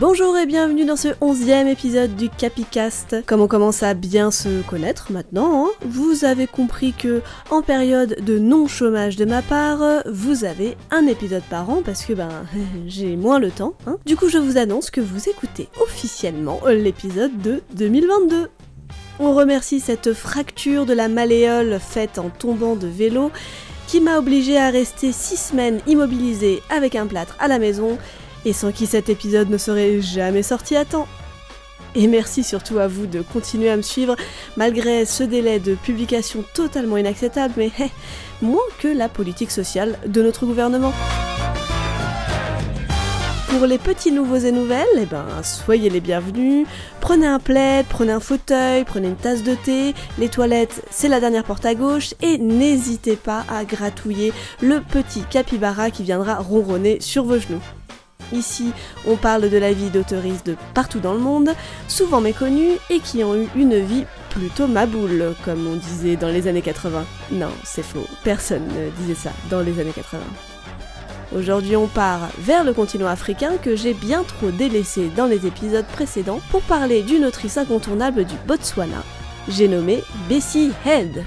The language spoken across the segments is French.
Bonjour et bienvenue dans ce onzième épisode du Capicast. Comme on commence à bien se connaître maintenant, hein, vous avez compris que en période de non-chômage de ma part, vous avez un épisode par an parce que ben j'ai moins le temps. Hein. Du coup je vous annonce que vous écoutez officiellement l'épisode de 2022. On remercie cette fracture de la malléole faite en tombant de vélo qui m'a obligé à rester 6 semaines immobilisée avec un plâtre à la maison et sans qui cet épisode ne serait jamais sorti à temps. Et merci surtout à vous de continuer à me suivre malgré ce délai de publication totalement inacceptable, mais moins que la politique sociale de notre gouvernement. Pour les petits nouveaux et nouvelles, eh ben, soyez les bienvenus. Prenez un plaid, prenez un fauteuil, prenez une tasse de thé. Les toilettes, c'est la dernière porte à gauche. Et n'hésitez pas à gratouiller le petit capybara qui viendra ronronner sur vos genoux. Ici, on parle de la vie d'auteuristes de partout dans le monde, souvent méconnus et qui ont eu une vie plutôt maboule, comme on disait dans les années 80. Non, c'est faux, personne ne disait ça dans les années 80. Aujourd'hui, on part vers le continent africain que j'ai bien trop délaissé dans les épisodes précédents pour parler d'une autrice incontournable du Botswana. J'ai nommé Bessie Head.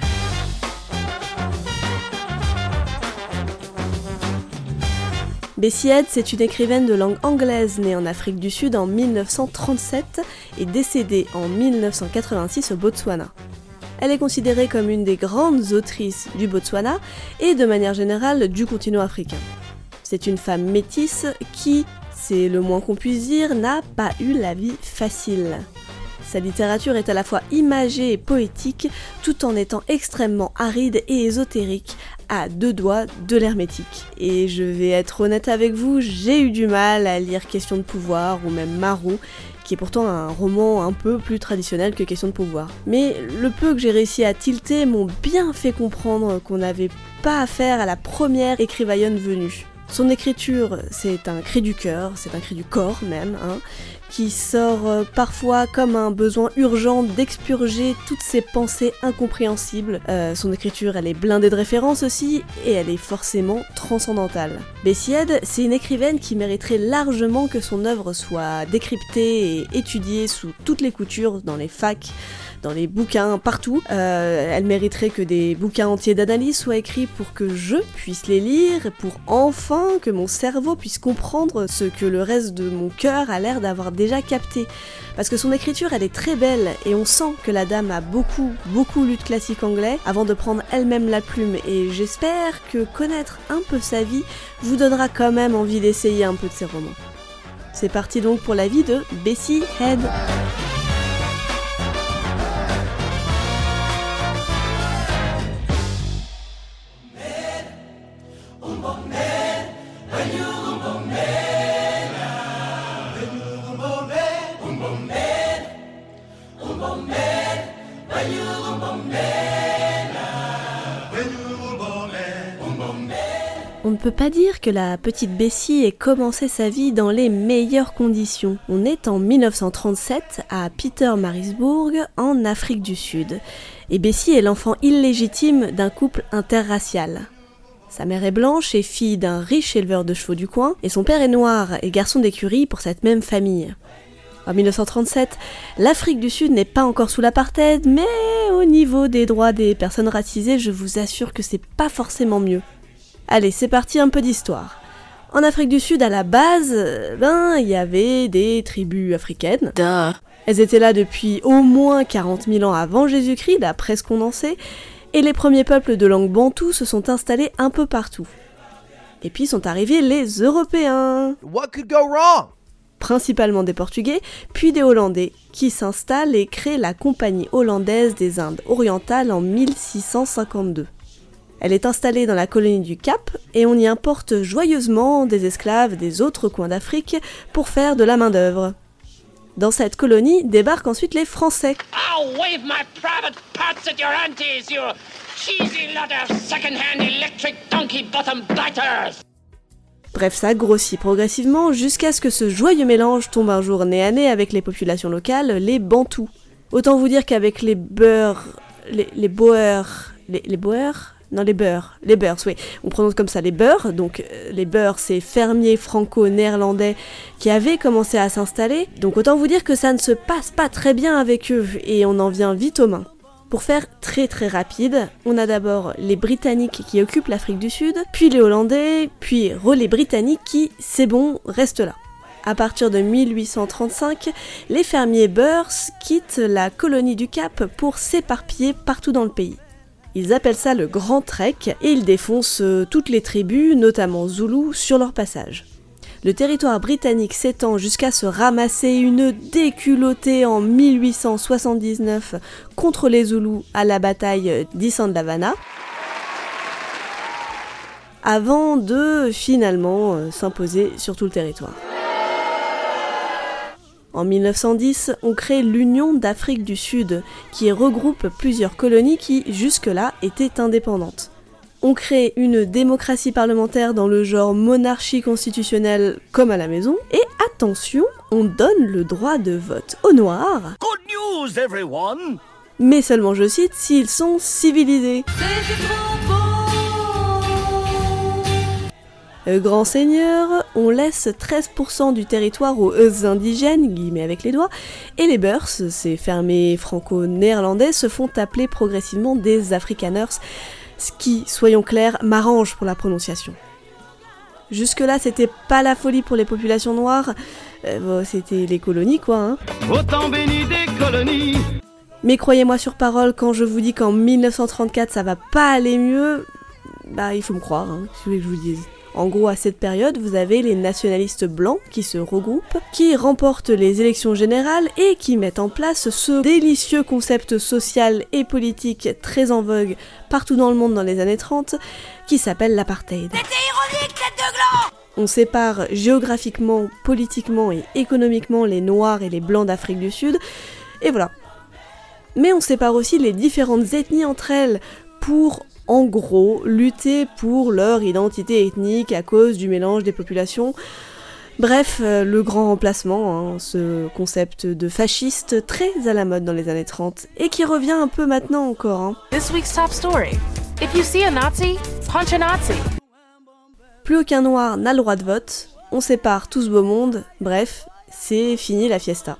Bessie Head, c'est une écrivaine de langue anglaise née en Afrique du Sud en 1937 et décédée en 1986 au Botswana. Elle est considérée comme une des grandes autrices du Botswana et de manière générale du continent africain. C'est une femme métisse qui, c'est le moins qu'on puisse dire, n'a pas eu la vie facile. Sa littérature est à la fois imagée et poétique, tout en étant extrêmement aride et ésotérique, à deux doigts de l'hermétique. Et je vais être honnête avec vous, j'ai eu du mal à lire Question de pouvoir ou même Marou, qui est pourtant un roman un peu plus traditionnel que Question de pouvoir. Mais le peu que j'ai réussi à tilter m'ont bien fait comprendre qu'on n'avait pas affaire à la première écrivaillonne venue. Son écriture, c'est un cri du cœur, c'est un cri du corps même, hein, qui sort euh, parfois comme un besoin urgent d'expurger toutes ses pensées incompréhensibles. Euh, son écriture, elle est blindée de références aussi, et elle est forcément transcendantale. Bessied, c'est une écrivaine qui mériterait largement que son œuvre soit décryptée et étudiée sous toutes les coutures dans les facs, dans les bouquins, partout. Euh, elle mériterait que des bouquins entiers d'analyse soient écrits pour que je puisse les lire, pour enfin que mon cerveau puisse comprendre ce que le reste de mon cœur a l'air d'avoir déjà capté. Parce que son écriture, elle est très belle et on sent que la dame a beaucoup, beaucoup lu de classiques anglais avant de prendre elle-même la plume. Et j'espère que connaître un peu sa vie vous donnera quand même envie d'essayer un peu de ses romans. C'est parti donc pour la vie de Bessie Head. On ne peut pas dire que la petite Bessie ait commencé sa vie dans les meilleures conditions. On est en 1937 à Pietermaritzburg, en Afrique du Sud. Et Bessie est l'enfant illégitime d'un couple interracial. Sa mère est blanche et fille d'un riche éleveur de chevaux du coin, et son père est noir et garçon d'écurie pour cette même famille. En 1937, l'Afrique du Sud n'est pas encore sous l'apartheid, mais au niveau des droits des personnes racisées, je vous assure que c'est pas forcément mieux. Allez, c'est parti un peu d'histoire. En Afrique du Sud, à la base, ben, il y avait des tribus africaines. Elles étaient là depuis au moins 40 000 ans avant Jésus-Christ, d'après ce qu'on en sait, et les premiers peuples de langue bantou se sont installés un peu partout. Et puis sont arrivés les Européens. What could go wrong? Principalement des Portugais, puis des Hollandais, qui s'installent et créent la Compagnie hollandaise des Indes orientales en 1652. Elle est installée dans la colonie du Cap et on y importe joyeusement des esclaves des autres coins d'Afrique pour faire de la main-d'œuvre. Dans cette colonie débarquent ensuite les Français. I'll wave my private parts at your aunties, you cheesy lot of second-hand electric donkey bottom biters! Bref, ça grossit progressivement jusqu'à ce que ce joyeux mélange tombe un jour nez à nez avec les populations locales, les Bantous. Autant vous dire qu'avec les Boers, les, les Boers, les, les Boers, Non, les Beurs. Les Beurs, oui. On prononce comme ça les Beurs. Donc, euh, les Beurs, c'est fermiers franco-néerlandais qui avaient commencé à s'installer. Donc, autant vous dire que ça ne se passe pas très bien avec eux et on en vient vite aux mains. Pour faire très très rapide, on a d'abord les Britanniques qui occupent l'Afrique du Sud, puis les Hollandais, puis les Britanniques qui, c'est bon, restent là. À partir de 1835, les fermiers Boers quittent la colonie du Cap pour s'éparpiller partout dans le pays. Ils appellent ça le Grand Trek et ils défoncent euh, toutes les tribus, notamment Zoulous, sur leur passage. Le territoire britannique s'étend jusqu'à se ramasser une déculottée en 1879 contre les Zoulous à la bataille d'Isandlavana, avant de finalement euh, s'imposer sur tout le territoire. En 1910, on crée l'Union d'Afrique du Sud, qui regroupe plusieurs colonies qui, jusque-là, étaient indépendantes. On crée une démocratie parlementaire dans le genre monarchie constitutionnelle comme à la maison, et attention, on donne le droit de vote aux Noirs. Good news, everyone! Mais seulement, je cite, s'ils sont civilisés. Grand seigneur, on laisse 13% du territoire aux indigènes, guillemets avec les doigts, et les Beurs, ces fermés franco-néerlandais, se font appeler progressivement des Afrikaners, ce qui, soyons clairs, m'arrange pour la prononciation. Jusque-là, c'était pas la folie pour les populations noires, euh, c'était les colonies quoi. Hein. Autant béni des colonies Mais croyez-moi sur parole, quand je vous dis qu'en 1934 ça va pas aller mieux, bah il faut me croire, hein, si vous voulez que je vous dise. En gros, à cette période, vous avez les nationalistes blancs qui se regroupent, qui remportent les élections générales et qui mettent en place ce délicieux concept social et politique très en vogue partout dans le monde dans les années 30, qui s'appelle l'apartheid. On sépare géographiquement, politiquement et économiquement les Noirs et les Blancs d'Afrique du Sud, et voilà. Mais on sépare aussi les différentes ethnies entre elles pour en gros, lutter pour leur identité ethnique à cause du mélange des populations. Bref, euh, le grand remplacement, hein, ce concept de fasciste très à la mode dans les années 30 et qui revient un peu maintenant encore. Hein. Plus aucun noir n'a le droit de vote, on sépare tout ce beau monde, bref, c'est fini la fiesta.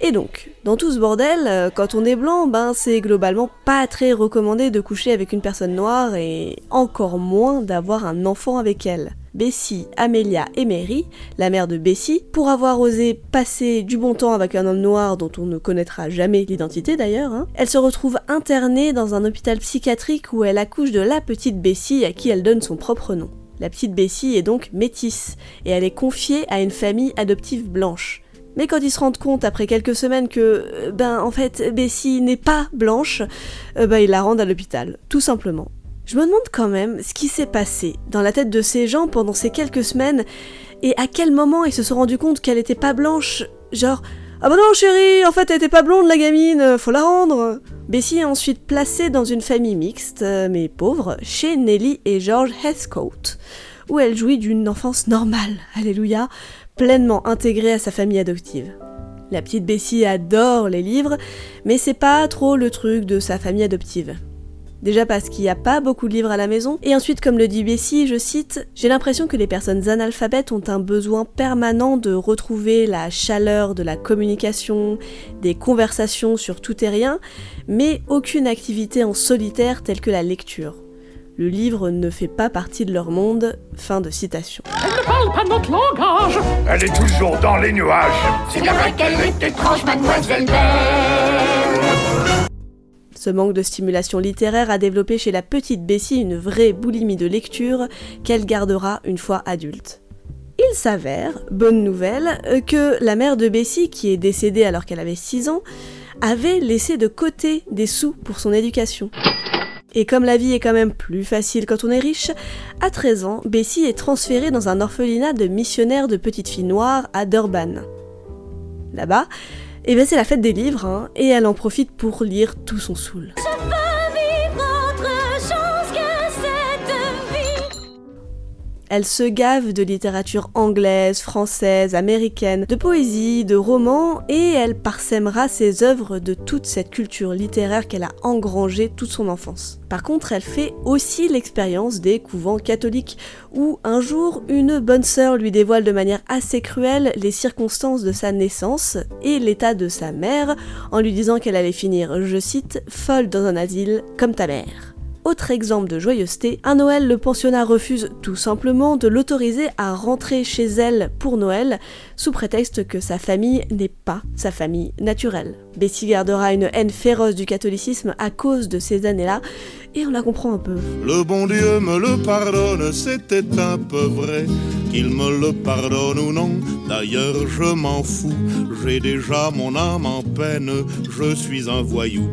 Et donc, dans tout ce bordel, euh, quand on est blanc, ben c'est globalement pas très recommandé de coucher avec une personne noire et encore moins d'avoir un enfant avec elle. Bessie, Amelia et Mary, la mère de Bessie, pour avoir osé passer du bon temps avec un homme noir dont on ne connaîtra jamais l'identité d'ailleurs, hein, elle se retrouve internée dans un hôpital psychiatrique où elle accouche de la petite Bessie à qui elle donne son propre nom. La petite Bessie est donc métisse et elle est confiée à une famille adoptive blanche. Mais quand ils se rendent compte après quelques semaines que, euh, ben en fait, Bessie n'est pas blanche, euh, ben ils la rendent à l'hôpital, tout simplement. Je me demande quand même ce qui s'est passé dans la tête de ces gens pendant ces quelques semaines et à quel moment ils se sont rendus compte qu'elle était pas blanche, genre ah bah non chérie, en fait elle était pas blonde la gamine, faut la rendre. Bessie est ensuite placée dans une famille mixte, euh, mais pauvre, chez Nelly et George Heathcote, où elle jouit d'une enfance normale, alléluia, pleinement intégrée à sa famille adoptive. La petite Bessie adore les livres, mais c'est pas trop le truc de sa famille adoptive. Déjà parce qu'il n'y a pas beaucoup de livres à la maison, et ensuite comme le dit Bessie, je cite, J'ai l'impression que les personnes analphabètes ont un besoin permanent de retrouver la chaleur de la communication, des conversations sur tout et rien, mais aucune activité en solitaire telle que la lecture. Le livre ne fait pas partie de leur monde. Fin de citation. Elle ne parle pas notre langage Elle est toujours dans les nuages C'est vrai qu'elle est étrange, mademoiselle Ce manque de stimulation littéraire a développé chez la petite Bessie une vraie boulimie de lecture qu'elle gardera une fois adulte. Il s'avère, bonne nouvelle, que la mère de Bessie, qui est décédée alors qu'elle avait 6 ans, avait laissé de côté des sous pour son éducation. Et comme la vie est quand même plus facile quand on est riche, à 13 ans, Bessie est transférée dans un orphelinat de missionnaires de petites filles noires à Durban. Là-bas, eh ben c'est la fête des livres, hein, et elle en profite pour lire tout son saoul. Elle se gave de littérature anglaise, française, américaine, de poésie, de romans, et elle parsèmera ses œuvres de toute cette culture littéraire qu'elle a engrangée toute son enfance. Par contre, elle fait aussi l'expérience des couvents catholiques, où un jour, une bonne sœur lui dévoile de manière assez cruelle les circonstances de sa naissance et l'état de sa mère, en lui disant qu'elle allait finir, je cite, folle dans un asile comme ta mère. Autre exemple de joyeuseté, à Noël, le pensionnat refuse tout simplement de l'autoriser à rentrer chez elle pour Noël, sous prétexte que sa famille n'est pas sa famille naturelle. Bessie gardera une haine féroce du catholicisme à cause de ces années-là, et on la comprend un peu. Le bon Dieu me le pardonne, c'était un peu vrai. Qu'il me le pardonne ou non, d'ailleurs je m'en fous. J'ai déjà mon âme en peine, je suis un voyou.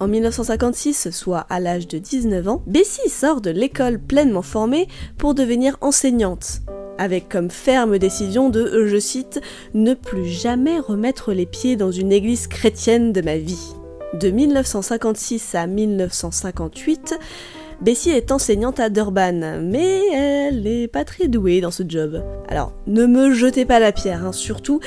En 1956, soit à l'âge de 19 ans, Bessie sort de l'école pleinement formée pour devenir enseignante, avec comme ferme décision de, je cite, ne plus jamais remettre les pieds dans une église chrétienne de ma vie. De 1956 à 1958, Bessie est enseignante à Durban, mais elle est pas très douée dans ce job. Alors, ne me jetez pas la pierre, hein, surtout,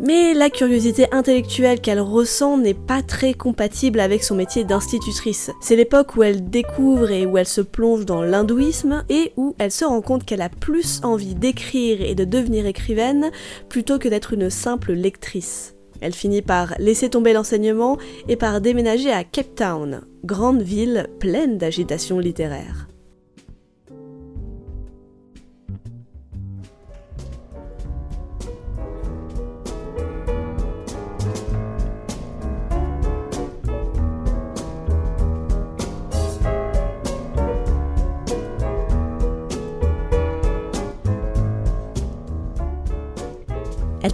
mais la curiosité intellectuelle qu'elle ressent n'est pas très compatible avec son métier d'institutrice. C'est l'époque où elle découvre et où elle se plonge dans l'hindouisme et où elle se rend compte qu'elle a plus envie d'écrire et de devenir écrivaine plutôt que d'être une simple lectrice. Elle finit par laisser tomber l'enseignement et par déménager à Cape Town, grande ville pleine d'agitation littéraire.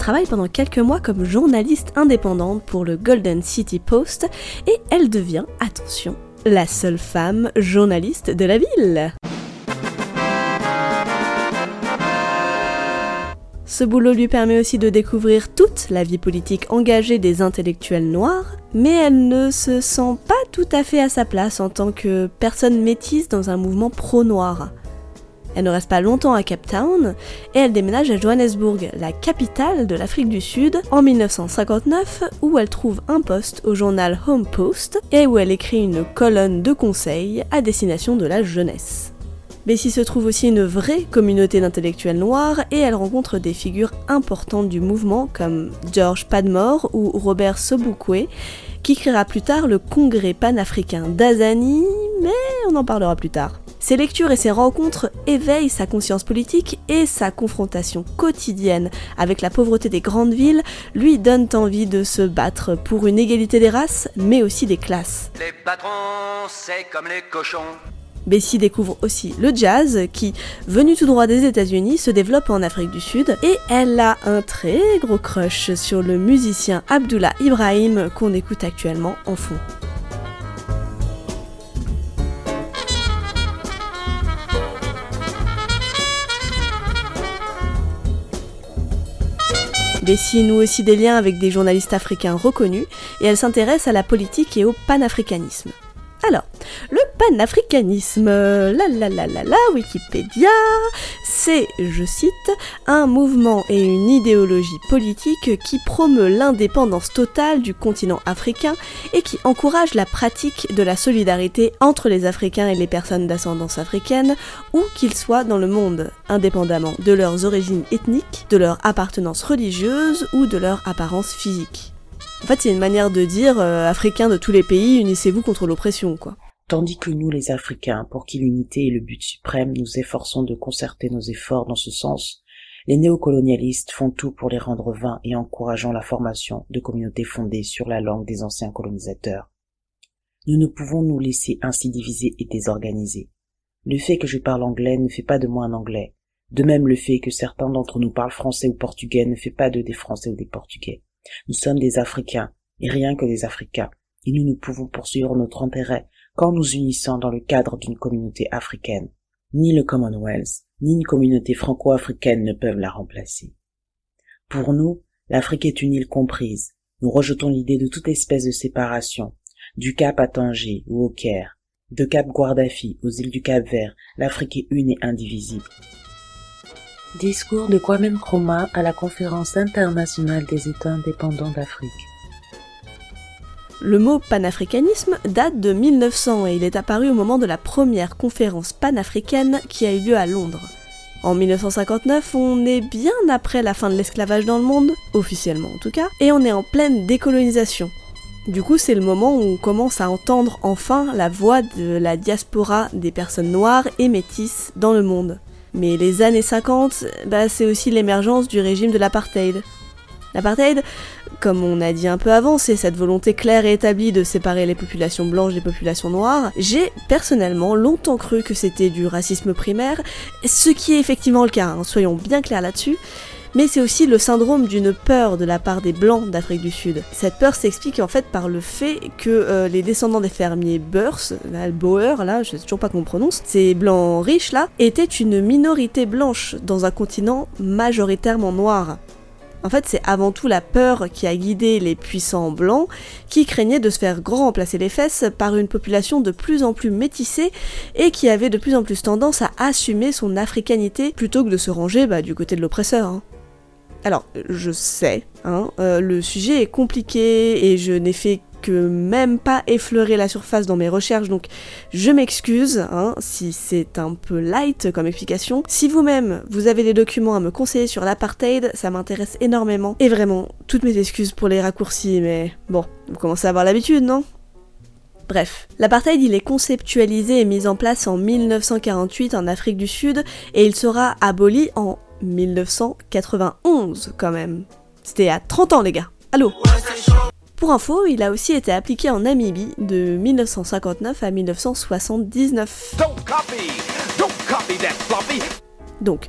Travaille pendant quelques mois comme journaliste indépendante pour le Golden City Post et elle devient, attention, la seule femme journaliste de la ville. Ce boulot lui permet aussi de découvrir toute la vie politique engagée des intellectuels noirs, mais elle ne se sent pas tout à fait à sa place en tant que personne métisse dans un mouvement pro-noir. Elle ne reste pas longtemps à Cape Town et elle déménage à Johannesburg, la capitale de l'Afrique du Sud, en 1959 où elle trouve un poste au journal Home Post et où elle écrit une colonne de conseils à destination de la jeunesse. Bessie se trouve aussi une vraie communauté d'intellectuels noirs et elle rencontre des figures importantes du mouvement comme George Padmore ou Robert Sobukwe qui créera plus tard le Congrès panafricain d'Azani, mais on en parlera plus tard. Ses lectures et ses rencontres éveillent sa conscience politique et sa confrontation quotidienne avec la pauvreté des grandes villes lui donnent envie de se battre pour une égalité des races, mais aussi des classes. Les patrons, c'est comme les cochons. Bessie découvre aussi le jazz qui, venu tout droit des États-Unis, se développe en Afrique du Sud et elle a un très gros crush sur le musicien Abdullah Ibrahim qu'on écoute actuellement en fond. Bessie noue aussi des liens avec des journalistes africains reconnus et elle s'intéresse à la politique et au panafricanisme. Alors, le panafricanisme, la la la la la, Wikipédia, c'est, je cite, un mouvement et une idéologie politique qui promeut l'indépendance totale du continent africain et qui encourage la pratique de la solidarité entre les Africains et les personnes d'ascendance africaine, où qu'ils soient dans le monde, indépendamment de leurs origines ethniques, de leur appartenance religieuse ou de leur apparence physique. En fait, c'est une manière de dire euh, Africains de tous les pays, unissez-vous contre l'oppression, quoi. Tandis que nous, les Africains, pour qui l'unité est le but suprême, nous efforçons de concerter nos efforts dans ce sens, les néocolonialistes font tout pour les rendre vains et encourageant la formation de communautés fondées sur la langue des anciens colonisateurs. Nous ne pouvons nous laisser ainsi diviser et désorganiser. Le fait que je parle anglais ne fait pas de moi un anglais. De même le fait que certains d'entre nous parlent français ou portugais ne fait pas de des français ou des portugais. Nous sommes des Africains, et rien que des Africains, et nous ne pouvons poursuivre notre intérêt qu'en nous unissant dans le cadre d'une communauté africaine. Ni le Commonwealth, ni une communauté franco-africaine ne peuvent la remplacer. Pour nous, l'Afrique est une île comprise. Nous rejetons l'idée de toute espèce de séparation, du Cap à Tanger ou au Caire. De Cap Guardafi aux îles du Cap Vert, l'Afrique est une et indivisible. Discours de Kwame Nkrumah à la conférence internationale des États indépendants d'Afrique. Le mot panafricanisme date de 1900 et il est apparu au moment de la première conférence panafricaine qui a eu lieu à Londres. En 1959, on est bien après la fin de l'esclavage dans le monde, officiellement en tout cas, et on est en pleine décolonisation. Du coup, c'est le moment où on commence à entendre enfin la voix de la diaspora des personnes noires et métisses dans le monde. Mais les années 50, bah, c'est aussi l'émergence du régime de l'apartheid. L'apartheid, comme on a dit un peu avant, c'est cette volonté claire et établie de séparer les populations blanches des populations noires. J'ai personnellement longtemps cru que c'était du racisme primaire, ce qui est effectivement le cas, hein, soyons bien clairs là-dessus. Mais c'est aussi le syndrome d'une peur de la part des blancs d'Afrique du Sud. Cette peur s'explique en fait par le fait que euh, les descendants des fermiers Boers, là, là, je sais toujours pas comment on prononce, ces blancs riches là, étaient une minorité blanche dans un continent majoritairement noir. En fait, c'est avant tout la peur qui a guidé les puissants blancs qui craignaient de se faire grand remplacer les fesses par une population de plus en plus métissée et qui avait de plus en plus tendance à assumer son africanité plutôt que de se ranger bah, du côté de l'oppresseur. hein. Alors, je sais, hein, euh, le sujet est compliqué et je n'ai fait que même pas effleurer la surface dans mes recherches, donc je m'excuse hein, si c'est un peu light comme explication. Si vous-même vous avez des documents à me conseiller sur l'apartheid, ça m'intéresse énormément. Et vraiment, toutes mes excuses pour les raccourcis, mais bon, vous commencez à avoir l'habitude, non? Bref, l'apartheid il est conceptualisé et mis en place en 1948 en Afrique du Sud et il sera aboli en 1991 quand même. C'était à 30 ans les gars. Allô Pour info, il a aussi été appliqué en Namibie de 1959 à 1979. Don't copy! Don't copy that floppy! Donc,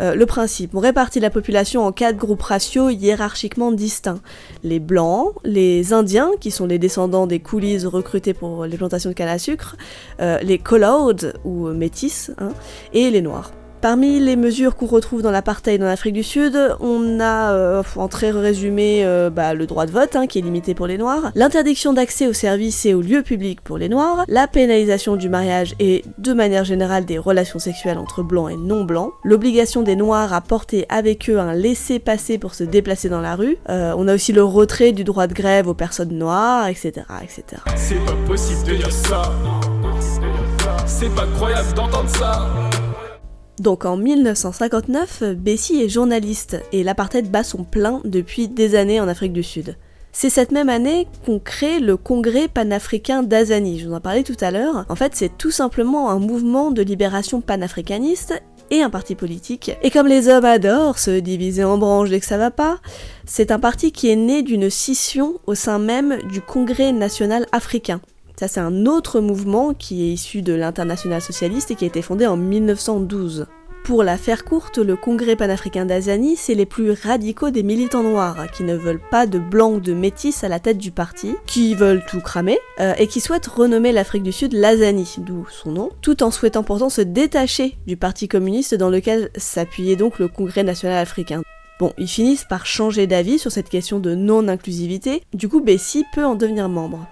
euh, le principe, on répartit la population en quatre groupes raciaux hiérarchiquement distincts. Les blancs, les indiens, qui sont les descendants des coolies recrutés pour les plantations de canne à sucre, euh, les colored, ou métis, hein, et les noirs. Parmi les mesures qu'on retrouve dans l'apartheid en Afrique du Sud, on a, euh, en très résumé, euh, bah, le droit de vote, hein, qui est limité pour les Noirs, l'interdiction d'accès aux services et aux lieux publics pour les Noirs, la pénalisation du mariage et, de manière générale, des relations sexuelles entre blancs et non-blancs, l'obligation des Noirs à porter avec eux un laissez-passer pour se déplacer dans la rue, euh, on a aussi le retrait du droit de grève aux personnes noires, etc. etc. C'est pas possible de dire ça. C'est pas croyable d'entendre ça. Donc en 1959, Bessie est journaliste et l'apartheid bat son plein depuis des années en Afrique du Sud. C'est cette même année qu'on crée le Congrès panafricain d'Azani, je vous en parlais tout à l'heure. En fait, c'est tout simplement un mouvement de libération panafricaniste et un parti politique. Et comme les hommes adorent se diviser en branches dès que ça va pas, c'est un parti qui est né d'une scission au sein même du Congrès national africain. Ça, c'est un autre mouvement qui est issu de l'international socialiste et qui a été fondé en 1912. Pour la faire courte, le Congrès panafricain d'Azani, c'est les plus radicaux des militants noirs, qui ne veulent pas de blancs ou de métis à la tête du parti, qui veulent tout cramer, euh, et qui souhaitent renommer l'Afrique du Sud l'Azani, d'où son nom, tout en souhaitant pourtant se détacher du parti communiste dans lequel s'appuyait donc le Congrès national africain. Bon, ils finissent par changer d'avis sur cette question de non-inclusivité, du coup Bessie peut en devenir membre.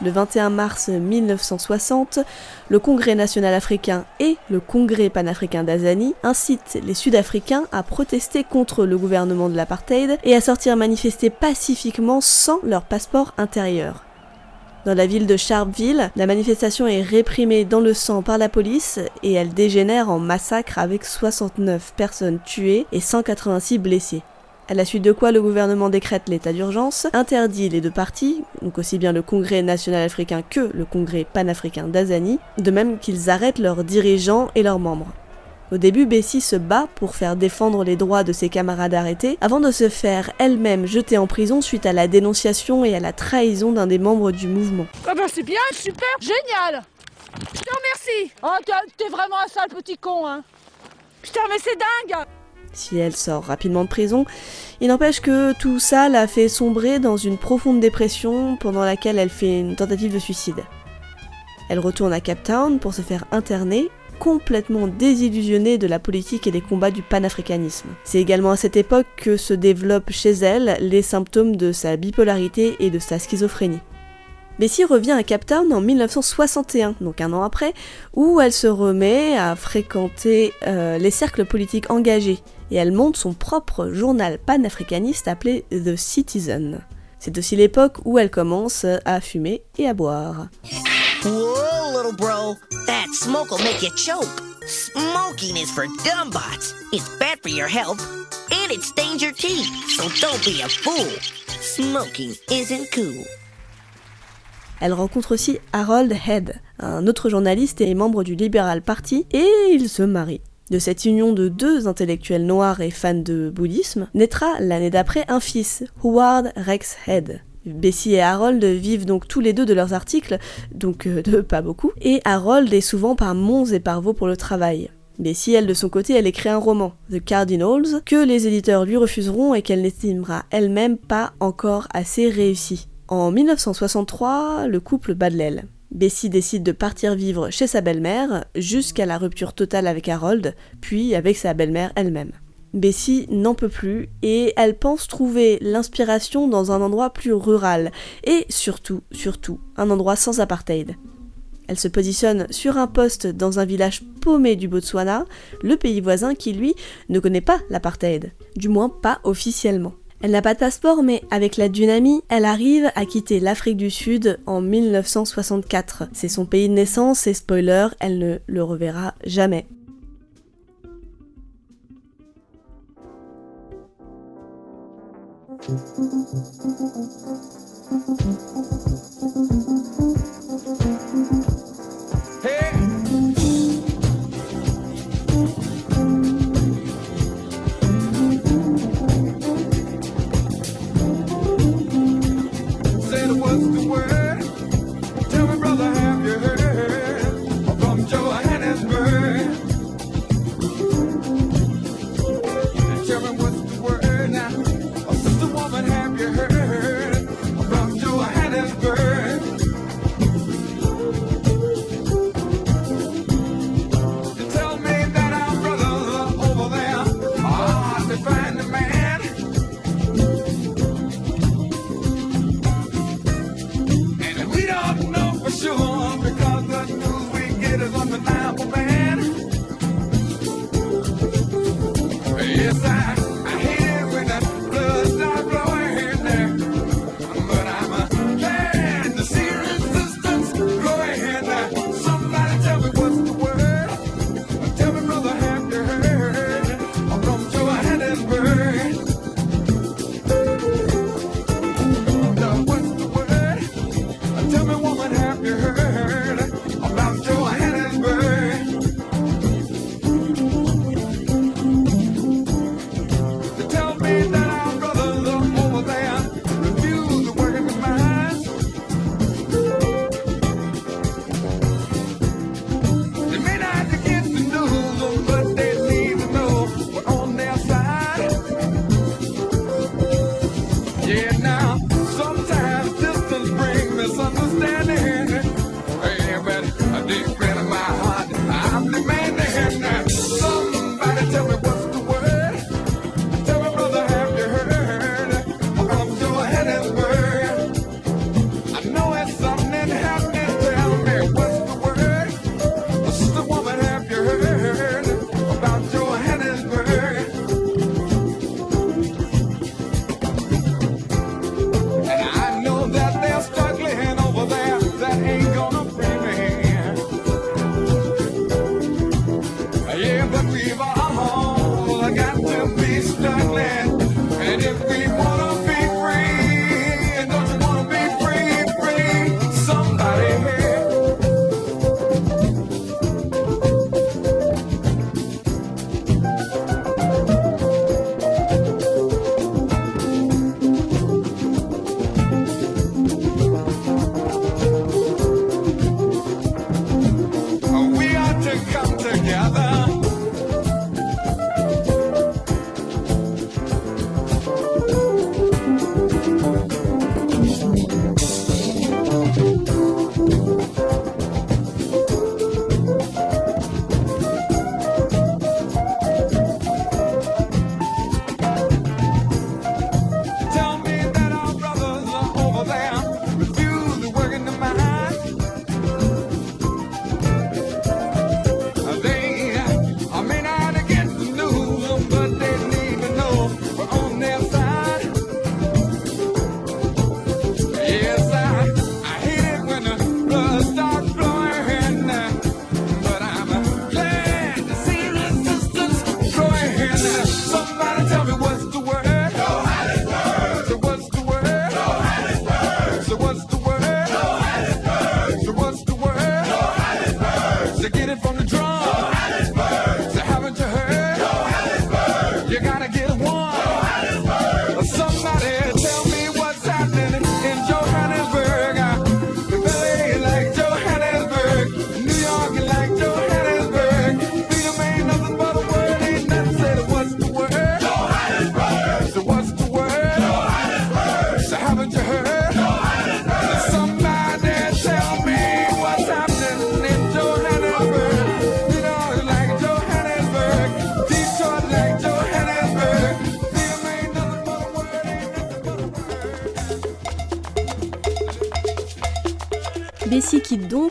Le 21 mars 1960, le Congrès national africain et le Congrès panafricain d'Azani incitent les Sud-Africains à protester contre le gouvernement de l'apartheid et à sortir manifester pacifiquement sans leur passeport intérieur. Dans la ville de Sharpeville, la manifestation est réprimée dans le sang par la police et elle dégénère en massacre avec 69 personnes tuées et 186 blessées à la suite de quoi le gouvernement décrète l'état d'urgence, interdit les deux partis, donc aussi bien le Congrès national africain que le Congrès panafricain d'Azani, de même qu'ils arrêtent leurs dirigeants et leurs membres. Au début, Bessie se bat pour faire défendre les droits de ses camarades arrêtés, avant de se faire elle-même jeter en prison suite à la dénonciation et à la trahison d'un des membres du mouvement. Ah bah c'est bien, super, génial Je te remercie Oh, t'es- t'es vraiment un sale petit con, hein Putain, mais c'est dingue si elle sort rapidement de prison. Il n'empêche que tout ça l'a fait sombrer dans une profonde dépression pendant laquelle elle fait une tentative de suicide. Elle retourne à Cape Town pour se faire interner complètement désillusionnée de la politique et des combats du panafricanisme. C'est également à cette époque que se développent chez elle les symptômes de sa bipolarité et de sa schizophrénie. Bessie revient à Cape Town en 1961, donc un an après, où elle se remet à fréquenter euh, les cercles politiques engagés et elle monte son propre journal panafricaniste appelé The Citizen. C'est aussi l'époque où elle commence à fumer et à boire. Whoa, little bro, that smoke will make you choke. Smoking is for dumbbots. It's bad for your health and it stains your teeth. So don't be a fool. Smoking isn't cool. Elle rencontre aussi Harold Head, un autre journaliste et membre du Liberal Party, et ils se marient. De cette union de deux intellectuels noirs et fans de bouddhisme naîtra l'année d'après un fils, Howard Rex Head. Bessie et Harold vivent donc tous les deux de leurs articles, donc euh, de pas beaucoup, et Harold est souvent par monts et par veaux pour le travail. Bessie, elle, de son côté, elle écrit un roman, The Cardinals, que les éditeurs lui refuseront et qu'elle n'estimera elle-même pas encore assez réussi. En 1963, le couple bat de l'aile. Bessie décide de partir vivre chez sa belle-mère jusqu'à la rupture totale avec Harold, puis avec sa belle-mère elle-même. Bessie n'en peut plus et elle pense trouver l'inspiration dans un endroit plus rural et surtout, surtout, un endroit sans apartheid. Elle se positionne sur un poste dans un village paumé du Botswana, le pays voisin qui, lui, ne connaît pas l'apartheid, du moins pas officiellement. Elle n'a pas de passeport, mais avec la amie, elle arrive à quitter l'Afrique du Sud en 1964. C'est son pays de naissance et spoiler, elle ne le reverra jamais.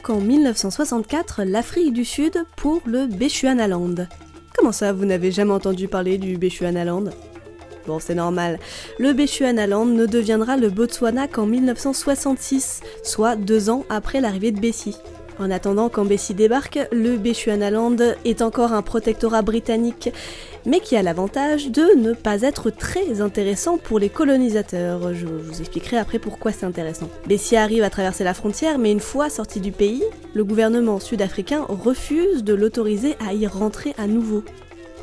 Quitte donc en 1964 l'Afrique du Sud pour le Bechuanaland. Comment ça, vous n'avez jamais entendu parler du Bechuanaland Bon, c'est normal. Le Bechuanaland ne deviendra le Botswana qu'en 1966, soit deux ans après l'arrivée de Bessie. En attendant quand Bessie débarque, le Bechuanaland est encore un protectorat britannique, mais qui a l'avantage de ne pas être très intéressant pour les colonisateurs. Je vous expliquerai après pourquoi c'est intéressant. Bessie arrive à traverser la frontière, mais une fois sorti du pays, le gouvernement sud-africain refuse de l'autoriser à y rentrer à nouveau.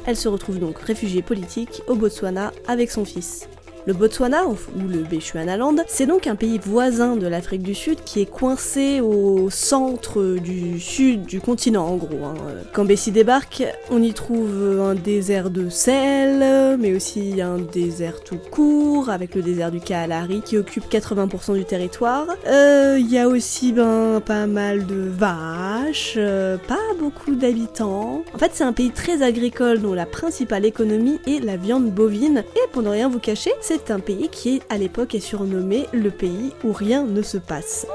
Elle se retrouve donc réfugiée politique au Botswana avec son fils. Le Botswana, ou le Bechuanaland, c'est donc un pays voisin de l'Afrique du Sud qui est coincé au centre du sud du continent en gros. Hein. Quand Bessie débarque, on y trouve un désert de sel, mais aussi un désert tout court, avec le désert du Kalahari qui occupe 80% du territoire. Euh, il y a aussi ben, pas mal de vaches, euh, pas beaucoup d'habitants. En fait, c'est un pays très agricole dont la principale économie est la viande bovine, et pour ne rien vous cacher, c'est c'est un pays qui, à l'époque, est surnommé le pays où rien ne se passe.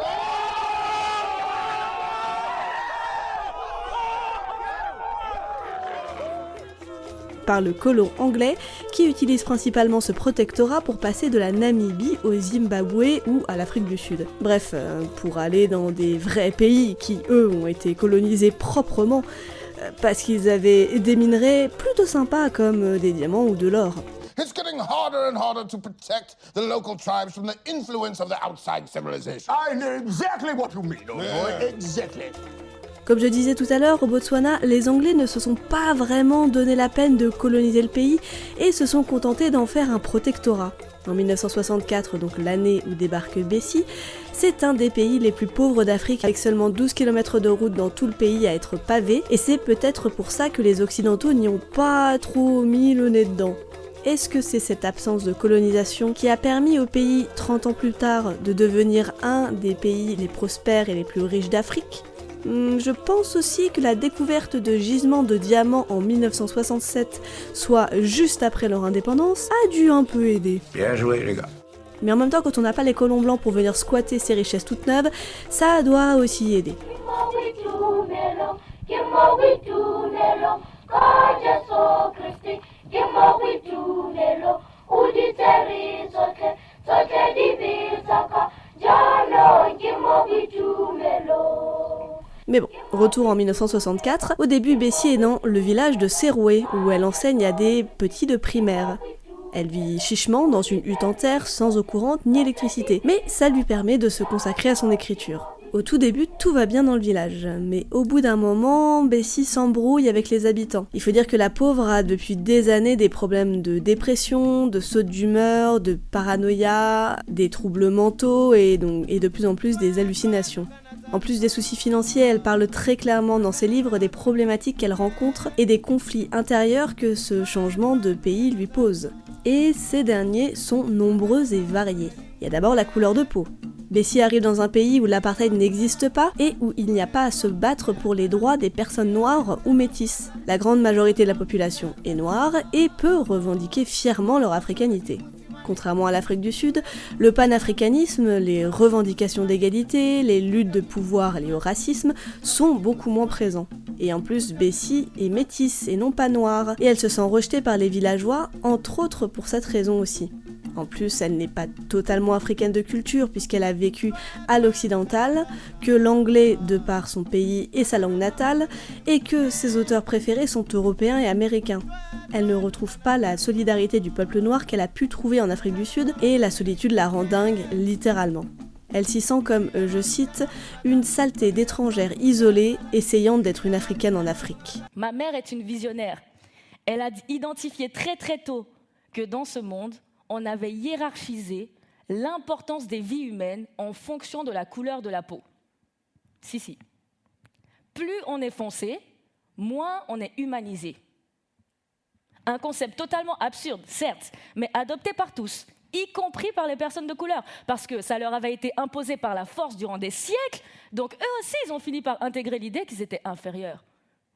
par le colon anglais qui utilise principalement ce protectorat pour passer de la Namibie au Zimbabwe ou à l'Afrique du Sud. Bref, euh, pour aller dans des vrais pays qui, eux, ont été colonisés proprement euh, parce qu'ils avaient des minerais plutôt sympas comme euh, des diamants ou de l'or. It's getting harder and harder to protect the local tribes from the influence of the outside civilization. I know exactly what you mean, old boy. Exactly. Comme je disais tout à l'heure, au Botswana, les Anglais ne se sont pas vraiment donné la peine de coloniser le pays et se sont contentés d'en faire un protectorat. En 1964, donc l'année où débarque Bessie, c'est un des pays les plus pauvres d'Afrique avec seulement 12 km de route dans tout le pays à être pavé et c'est peut-être pour ça que les Occidentaux n'y ont pas trop mis le nez dedans. Est-ce que c'est cette absence de colonisation qui a permis au pays, 30 ans plus tard, de devenir un des pays les prospères et les plus riches d'Afrique? Hmm, je pense aussi que la découverte de gisements de diamants en 1967, soit juste après leur indépendance, a dû un peu aider. Bien joué les gars. Mais en même temps, quand on n'a pas les colons blancs pour venir squatter ces richesses toutes neuves, ça doit aussi aider. Mais bon, retour en 1964. Au début, Bessie est dans le village de Seroué, où elle enseigne à des petits de primaire. Elle vit chichement dans une hutte en terre, sans eau courante ni électricité, mais ça lui permet de se consacrer à son écriture. Au tout début, tout va bien dans le village, mais au bout d'un moment, Bessie s'embrouille avec les habitants. Il faut dire que la pauvre a depuis des années des problèmes de dépression, de saute d'humeur, de paranoïa, des troubles mentaux et, donc, et de plus en plus des hallucinations. En plus des soucis financiers, elle parle très clairement dans ses livres des problématiques qu'elle rencontre et des conflits intérieurs que ce changement de pays lui pose. Et ces derniers sont nombreux et variés. Il y a d'abord la couleur de peau. Bessie arrive dans un pays où l'apartheid n'existe pas et où il n'y a pas à se battre pour les droits des personnes noires ou métisses. La grande majorité de la population est noire et peut revendiquer fièrement leur africanité. Contrairement à l'Afrique du Sud, le panafricanisme, les revendications d'égalité, les luttes de pouvoir et le racisme sont beaucoup moins présents. Et en plus, Bessie est métisse et non pas noire, et elle se sent rejetée par les villageois, entre autres pour cette raison aussi. En plus, elle n'est pas totalement africaine de culture puisqu'elle a vécu à l'occidental, que l'anglais de par son pays et sa langue natale, et que ses auteurs préférés sont européens et américains. Elle ne retrouve pas la solidarité du peuple noir qu'elle a pu trouver en Afrique du Sud, et la solitude la rend dingue, littéralement. Elle s'y sent comme, euh, je cite, une saleté d'étrangère isolée, essayant d'être une africaine en Afrique. Ma mère est une visionnaire. Elle a identifié très très tôt que dans ce monde, on avait hiérarchisé l'importance des vies humaines en fonction de la couleur de la peau. Si, si. Plus on est foncé, moins on est humanisé. Un concept totalement absurde, certes, mais adopté par tous, y compris par les personnes de couleur, parce que ça leur avait été imposé par la force durant des siècles, donc eux aussi, ils ont fini par intégrer l'idée qu'ils étaient inférieurs.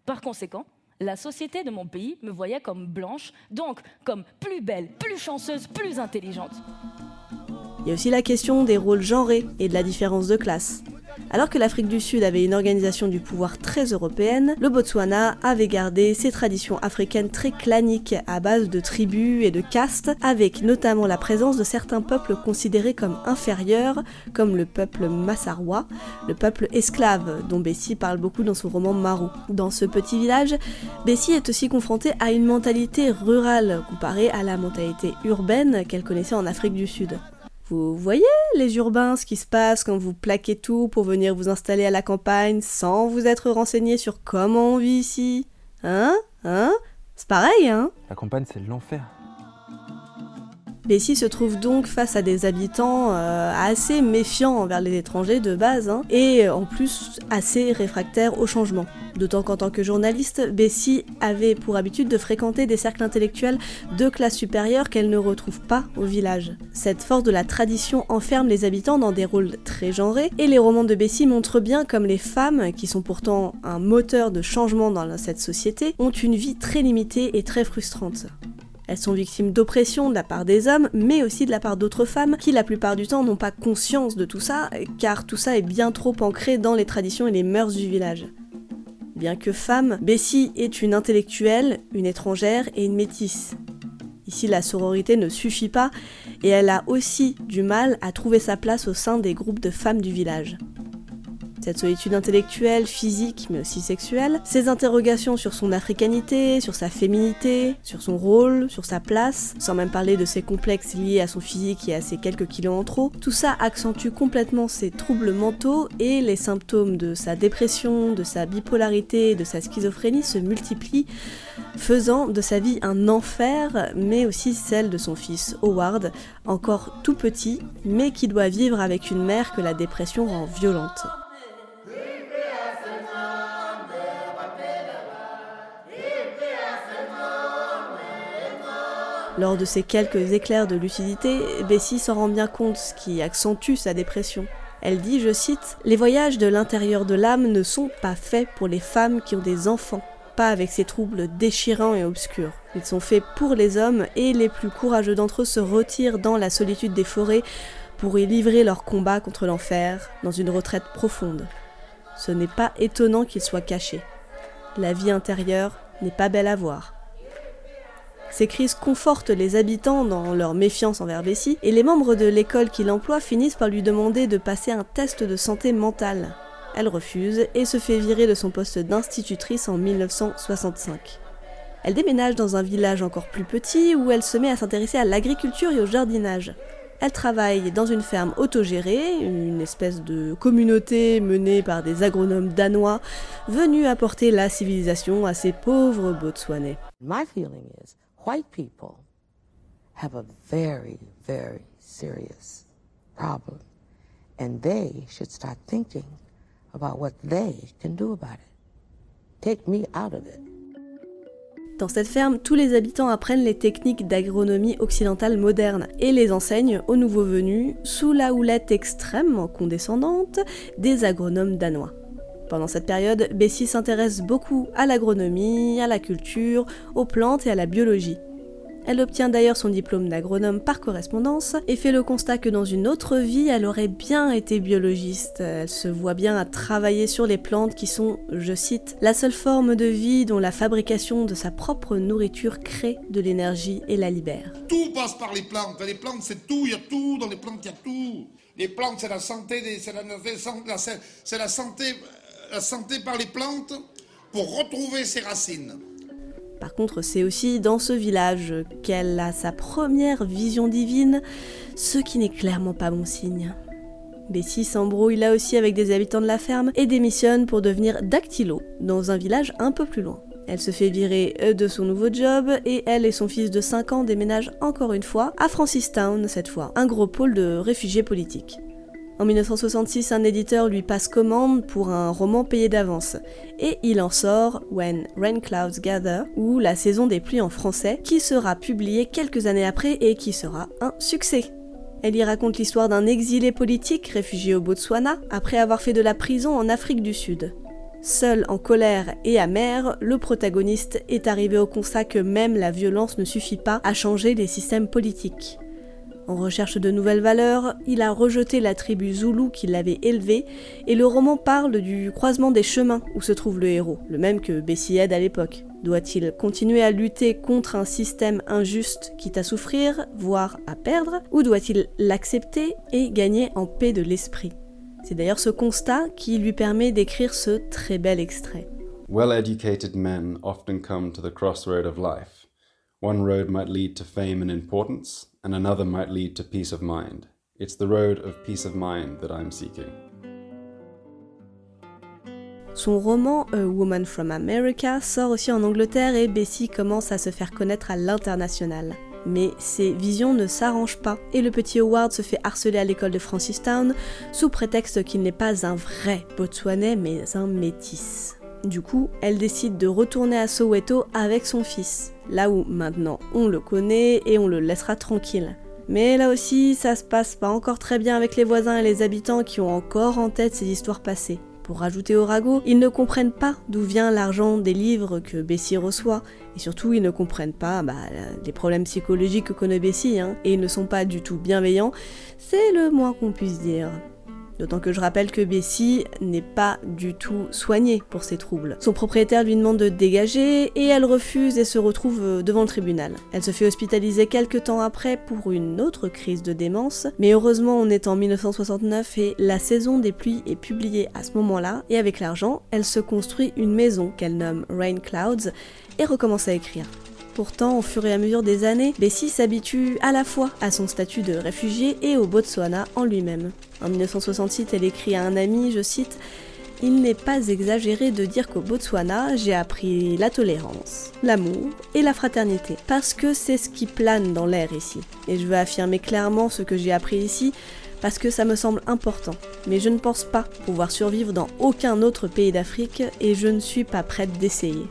Par conséquent, la société de mon pays me voyait comme blanche, donc comme plus belle, plus chanceuse, plus intelligente. Il y a aussi la question des rôles genrés et de la différence de classe. Alors que l'Afrique du Sud avait une organisation du pouvoir très européenne, le Botswana avait gardé ses traditions africaines très claniques à base de tribus et de castes, avec notamment la présence de certains peuples considérés comme inférieurs, comme le peuple Massarois, le peuple esclave dont Bessie parle beaucoup dans son roman Marou. Dans ce petit village, Bessie est aussi confrontée à une mentalité rurale comparée à la mentalité urbaine qu'elle connaissait en Afrique du Sud. Vous voyez les urbains, ce qui se passe quand vous plaquez tout pour venir vous installer à la campagne sans vous être renseigné sur comment on vit ici. Hein? Hein? C'est pareil, hein? La campagne, c'est l'enfer. Bessie se trouve donc face à des habitants euh, assez méfiants envers les étrangers de base, hein, et en plus assez réfractaires au changement. D'autant qu'en tant que journaliste, Bessie avait pour habitude de fréquenter des cercles intellectuels de classe supérieure qu'elle ne retrouve pas au village. Cette force de la tradition enferme les habitants dans des rôles très genrés, et les romans de Bessie montrent bien comme les femmes, qui sont pourtant un moteur de changement dans cette société, ont une vie très limitée et très frustrante. Elles sont victimes d'oppression de la part des hommes, mais aussi de la part d'autres femmes qui la plupart du temps n'ont pas conscience de tout ça, car tout ça est bien trop ancré dans les traditions et les mœurs du village. Bien que femme, Bessie est une intellectuelle, une étrangère et une métisse. Ici, la sororité ne suffit pas, et elle a aussi du mal à trouver sa place au sein des groupes de femmes du village. Cette solitude intellectuelle, physique, mais aussi sexuelle, ses interrogations sur son africanité, sur sa féminité, sur son rôle, sur sa place, sans même parler de ses complexes liés à son physique et à ses quelques kilos en trop, tout ça accentue complètement ses troubles mentaux et les symptômes de sa dépression, de sa bipolarité de sa schizophrénie se multiplient, faisant de sa vie un enfer, mais aussi celle de son fils Howard, encore tout petit, mais qui doit vivre avec une mère que la dépression rend violente. Lors de ces quelques éclairs de lucidité, Bessie s'en rend bien compte, ce qui accentue sa dépression. Elle dit, je cite, Les voyages de l'intérieur de l'âme ne sont pas faits pour les femmes qui ont des enfants, pas avec ces troubles déchirants et obscurs. Ils sont faits pour les hommes et les plus courageux d'entre eux se retirent dans la solitude des forêts pour y livrer leur combat contre l'enfer, dans une retraite profonde. Ce n'est pas étonnant qu'ils soient cachés. La vie intérieure n'est pas belle à voir. Ces crises confortent les habitants dans leur méfiance envers Bessie, et les membres de l'école qui l'emploie finissent par lui demander de passer un test de santé mentale. Elle refuse et se fait virer de son poste d'institutrice en 1965. Elle déménage dans un village encore plus petit où elle se met à s'intéresser à l'agriculture et au jardinage. Elle travaille dans une ferme autogérée, une espèce de communauté menée par des agronomes danois venus apporter la civilisation à ces pauvres Botswanais. White people have a very, very serious problem. And they should start thinking about what they can do about it. Take me out of it. Dans cette ferme, tous les habitants apprennent les techniques d'agronomie occidentale moderne et les enseignent aux nouveaux venus sous la houlette extrêmement condescendante des agronomes danois. Pendant cette période, Bessie s'intéresse beaucoup à l'agronomie, à la culture, aux plantes et à la biologie. Elle obtient d'ailleurs son diplôme d'agronome par correspondance et fait le constat que dans une autre vie, elle aurait bien été biologiste. Elle se voit bien à travailler sur les plantes qui sont, je cite, la seule forme de vie dont la fabrication de sa propre nourriture crée de l'énergie et la libère. Tout passe par les plantes. Les plantes, c'est tout, il y a tout. Dans les plantes, il y a tout. Les plantes, c'est la santé, c'est la, santé, santé par les plantes pour retrouver ses racines. Par contre, c'est aussi dans ce village qu'elle a sa première vision divine, ce qui n'est clairement pas bon signe. Bessie s'embrouille là aussi avec des habitants de la ferme et démissionne pour devenir dactylo dans un village un peu plus loin. Elle se fait virer de son nouveau job et elle et son fils de 5 ans déménagent encore une fois à Francistown cette fois, un gros pôle de réfugiés politiques. En 1966, un éditeur lui passe commande pour un roman payé d'avance, et il en sort When Rain Clouds Gather, ou La saison des pluies en français, qui sera publié quelques années après et qui sera un succès. Elle y raconte l'histoire d'un exilé politique réfugié au Botswana après avoir fait de la prison en Afrique du Sud. Seul en colère et amer, le protagoniste est arrivé au constat que même la violence ne suffit pas à changer les systèmes politiques. En recherche de nouvelles valeurs, il a rejeté la tribu Zoulou qui l'avait élevé, et le roman parle du croisement des chemins où se trouve le héros, le même que Bessied à l'époque. Doit-il continuer à lutter contre un système injuste quitte à souffrir, voire à perdre, ou doit-il l'accepter et gagner en paix de l'esprit? C'est d'ailleurs ce constat qui lui permet d'écrire ce très bel extrait. Well-educated men often come to the crossroad of life. One road might lead to fame and importance, and another might lead to peace of mind. It's the road of peace of mind that I'm seeking. Son roman A Woman from America sort aussi en Angleterre et Bessie commence à se faire connaître à l'international. Mais ses visions ne s'arrangent pas et le petit Howard se fait harceler à l'école de Francistown sous prétexte qu'il n'est pas un vrai Botswanais mais un métis. Du coup, elle décide de retourner à Soweto avec son fils, là où maintenant on le connaît et on le laissera tranquille. Mais là aussi, ça se passe pas encore très bien avec les voisins et les habitants qui ont encore en tête ces histoires passées. Pour rajouter au ragot, ils ne comprennent pas d'où vient l'argent des livres que Bessie reçoit, et surtout ils ne comprennent pas bah, les problèmes psychologiques que connaît Bessie, hein, et ils ne sont pas du tout bienveillants, c'est le moins qu'on puisse dire. D'autant que je rappelle que Bessie n'est pas du tout soignée pour ses troubles. Son propriétaire lui demande de dégager et elle refuse et se retrouve euh, devant le tribunal. Elle se fait hospitaliser quelques temps après pour une autre crise de démence, mais heureusement on est en 1969 et la saison des pluies est publiée à ce moment-là et avec l'argent, elle se construit une maison qu'elle nomme Rain Clouds et recommence à écrire. Pourtant, au fur et à mesure des années, Bessie s'habitue à la fois à son statut de réfugié et au Botswana en lui-même. En 1968, elle écrit à un ami, je cite, il n'est pas exagéré de dire qu'au Botswana, j'ai appris la tolérance, l'amour et la fraternité, parce que c'est ce qui plane dans l'air ici. Et je veux affirmer clairement ce que j'ai appris ici, parce que ça me semble important. Mais je ne pense pas pouvoir survivre dans aucun autre pays d'Afrique, et je ne suis pas prête d'essayer.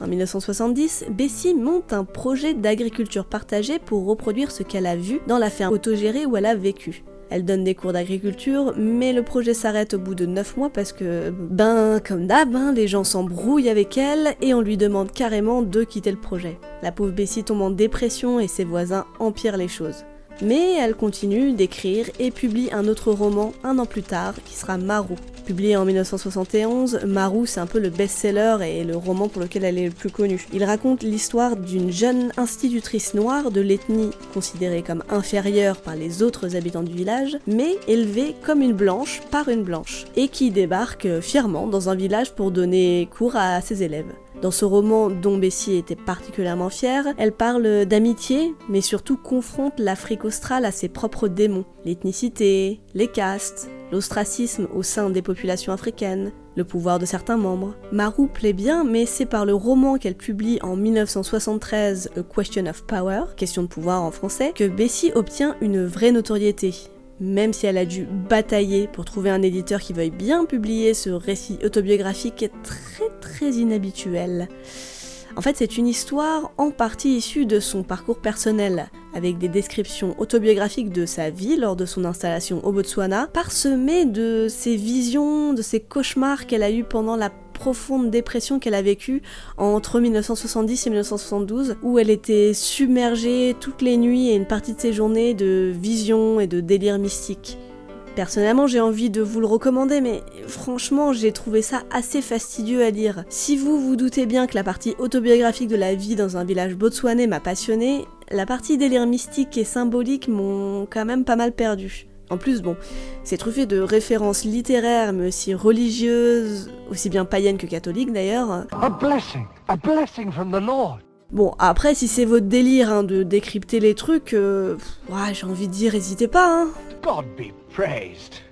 En 1970, Bessie monte un projet d'agriculture partagée pour reproduire ce qu'elle a vu dans la ferme autogérée où elle a vécu. Elle donne des cours d'agriculture, mais le projet s'arrête au bout de 9 mois parce que, ben, comme d'hab, hein, les gens s'embrouillent avec elle et on lui demande carrément de quitter le projet. La pauvre Bessie tombe en dépression et ses voisins empirent les choses. Mais elle continue d'écrire et publie un autre roman un an plus tard qui sera Marou. Publié en 1971, Marou c'est un peu le best-seller et le roman pour lequel elle est le plus connue. Il raconte l'histoire d'une jeune institutrice noire de l'ethnie considérée comme inférieure par les autres habitants du village, mais élevée comme une blanche par une blanche, et qui débarque fièrement dans un village pour donner cours à ses élèves. Dans ce roman dont Bessie était particulièrement fière, elle parle d'amitié, mais surtout confronte l'Afrique australe à ses propres démons, l'ethnicité, les castes, l'ostracisme au sein des populations africaines, le pouvoir de certains membres. Marou plaît bien, mais c'est par le roman qu'elle publie en 1973, A Question of Power, question de pouvoir en français, que Bessie obtient une vraie notoriété même si elle a dû batailler pour trouver un éditeur qui veuille bien publier ce récit autobiographique très très inhabituel. En fait, c'est une histoire en partie issue de son parcours personnel, avec des descriptions autobiographiques de sa vie lors de son installation au Botswana, parsemée de ses visions, de ses cauchemars qu'elle a eus pendant la profonde dépression qu'elle a vécue entre 1970 et 1972, où elle était submergée toutes les nuits et une partie de ses journées de visions et de délires mystiques. Personnellement, j'ai envie de vous le recommander, mais franchement, j'ai trouvé ça assez fastidieux à lire. Si vous vous doutez bien que la partie autobiographique de la vie dans un village botswanais m'a passionné, la partie délire mystique et symbolique m'ont quand même pas mal perdu. En plus, bon, c'est truffé de références littéraires, mais aussi religieuses, aussi bien païennes que catholiques d'ailleurs. A blessing, a blessing from the Lord. Bon, après, si c'est votre délire hein, de décrypter les trucs, euh, ouais, j'ai envie de dire, n'hésitez pas. Hein. God be praised.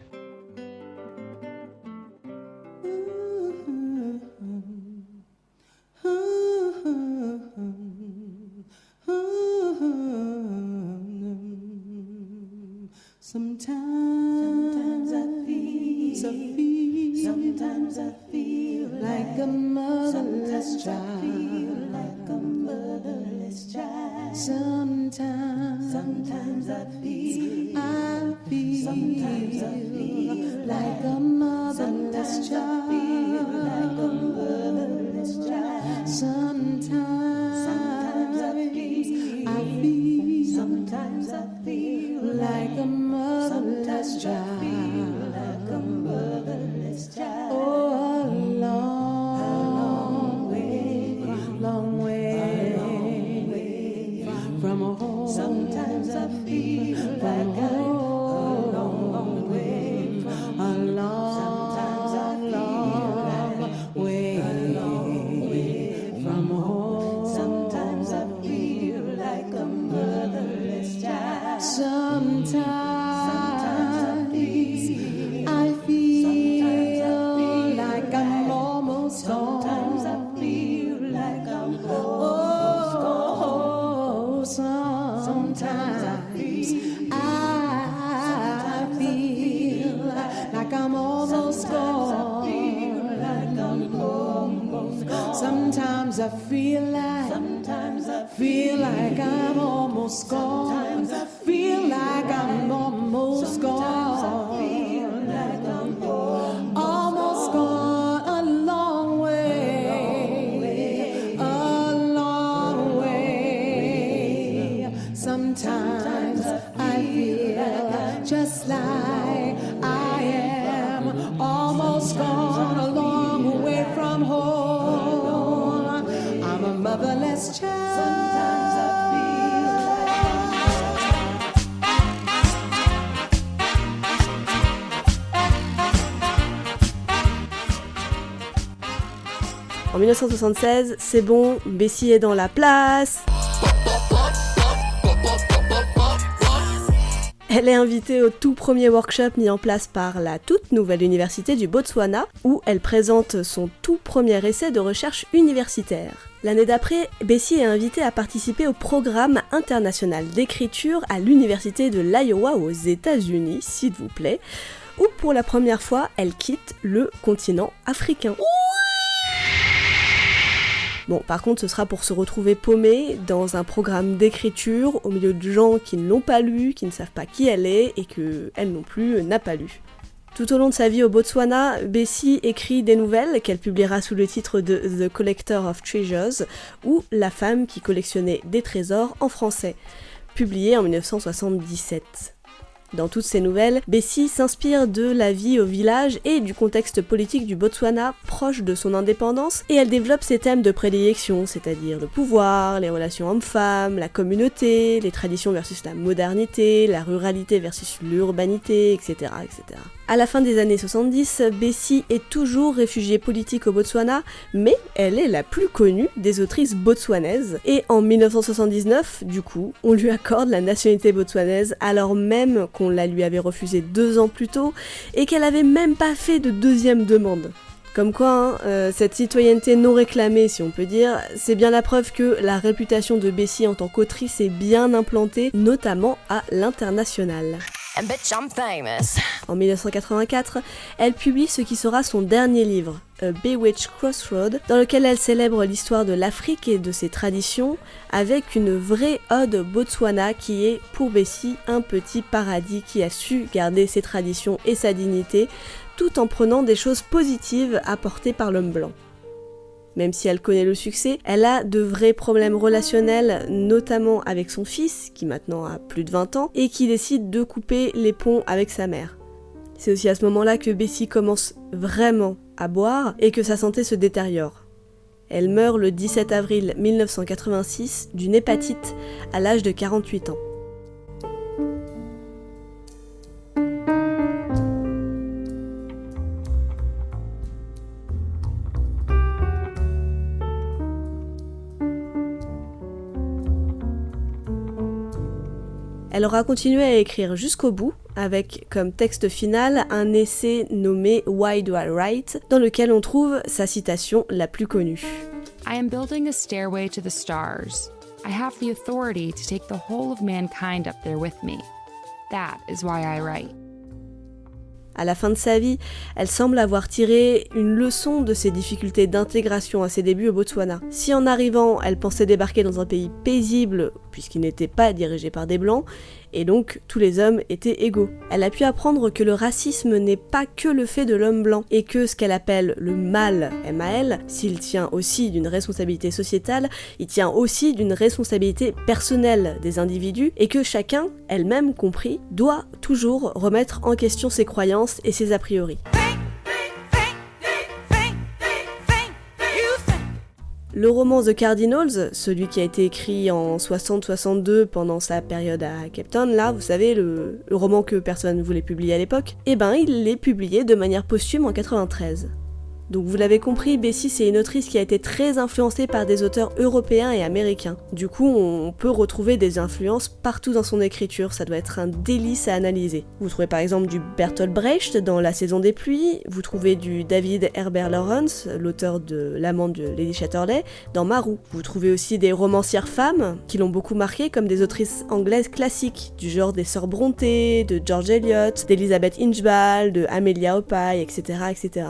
En 1976, c'est bon, Bessie est dans la place. Elle est invitée au tout premier workshop mis en place par la toute nouvelle université du Botswana, où elle présente son tout premier essai de recherche universitaire. L'année d'après, Bessie est invitée à participer au programme international d'écriture à l'université de l'Iowa aux États-Unis, s'il vous plaît, où pour la première fois, elle quitte le continent africain. Bon, par contre, ce sera pour se retrouver paumée dans un programme d'écriture au milieu de gens qui ne l'ont pas lu, qui ne savent pas qui elle est et que elle non plus n'a pas lu. Tout au long de sa vie au Botswana, Bessie écrit des nouvelles qu'elle publiera sous le titre de The Collector of Treasures ou La femme qui collectionnait des trésors en français, publié en 1977. Dans toutes ces nouvelles, Bessie s'inspire de la vie au village et du contexte politique du Botswana proche de son indépendance et elle développe ses thèmes de prédilection, c'est-à-dire le pouvoir, les relations hommes-femmes, la communauté, les traditions versus la modernité, la ruralité versus l'urbanité, etc., etc. À la fin des années 70, Bessie est toujours réfugiée politique au Botswana, mais elle est la plus connue des autrices botswanaises. Et en 1979, du coup, on lui accorde la nationalité botswanaise alors même qu'on la lui avait refusée deux ans plus tôt et qu'elle avait même pas fait de deuxième demande. Comme quoi, hein, euh, cette citoyenneté non réclamée, si on peut dire, c'est bien la preuve que la réputation de Bessie en tant qu'autrice est bien implantée, notamment à l'international. En 1984, elle publie ce qui sera son dernier livre, A Bewitched Crossroad, dans lequel elle célèbre l'histoire de l'Afrique et de ses traditions, avec une vraie ode Botswana qui est, pour Bessie, un petit paradis qui a su garder ses traditions et sa dignité, tout en prenant des choses positives apportées par l'homme blanc. Même si elle connaît le succès, elle a de vrais problèmes relationnels, notamment avec son fils, qui maintenant a plus de 20 ans, et qui décide de couper les ponts avec sa mère. C'est aussi à ce moment-là que Bessie commence vraiment à boire et que sa santé se détériore. Elle meurt le 17 avril 1986 d'une hépatite à l'âge de 48 ans. Elle aura continué à écrire jusqu'au bout, avec comme texte final un essai nommé Why Do I Write, dans lequel on trouve sa citation la plus connue. I am building a stairway to the stars. I have the authority to take the whole of mankind up there with me. That is why I write. À la fin de sa vie, elle semble avoir tiré une leçon de ses difficultés d'intégration à ses débuts au Botswana. Si en arrivant, elle pensait débarquer dans un pays paisible, puisqu'il n'était pas dirigé par des blancs, et donc tous les hommes étaient égaux. Elle a pu apprendre que le racisme n'est pas que le fait de l'homme blanc, et que ce qu'elle appelle le mal, MAL, s'il tient aussi d'une responsabilité sociétale, il tient aussi d'une responsabilité personnelle des individus, et que chacun, elle-même compris, doit toujours remettre en question ses croyances et ses a priori. Le roman The Cardinals, celui qui a été écrit en 60-62 pendant sa période à Cape Town, là, vous savez, le, roman que personne ne voulait publier à l'époque, eh ben il l'est publié de manière posthume en 93. Donc vous l'avez compris, Bessie c'est une autrice qui a été très influencée par des auteurs européens et américains. Du coup, on peut retrouver des influences partout dans son écriture, ça doit être un délice à analyser. Vous trouvez par exemple du Bertolt Brecht dans La saison des pluies, vous trouvez du David Herbert Lawrence, l'auteur de L'amant de Lady Chatterley, dans Marou. Vous trouvez aussi des romancières femmes qui l'ont beaucoup marqué comme des autrices anglaises classiques, du genre des Sœurs Brontë, de George Eliot, d'Elizabeth Inchbald, de Amelia Opie, etc. etc.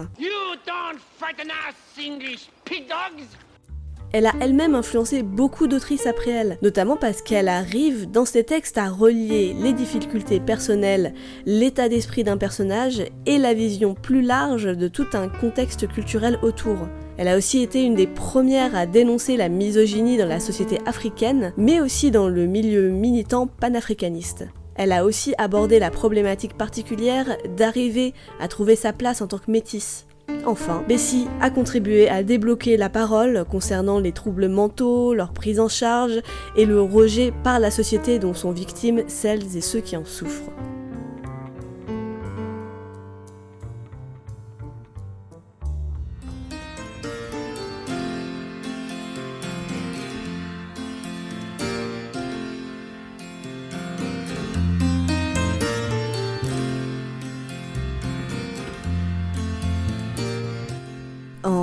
Elle a elle-même influencé beaucoup d'autrices après elle, notamment parce qu'elle arrive dans ses textes à relier les difficultés personnelles, l'état d'esprit d'un personnage et la vision plus large de tout un contexte culturel autour. Elle a aussi été une des premières à dénoncer la misogynie dans la société africaine, mais aussi dans le milieu militant panafricaniste. Elle a aussi abordé la problématique particulière d'arriver à trouver sa place en tant que métisse. Enfin, Bessie a contribué à débloquer la parole concernant les troubles mentaux, leur prise en charge et le rejet par la société dont sont victimes celles et ceux qui en souffrent.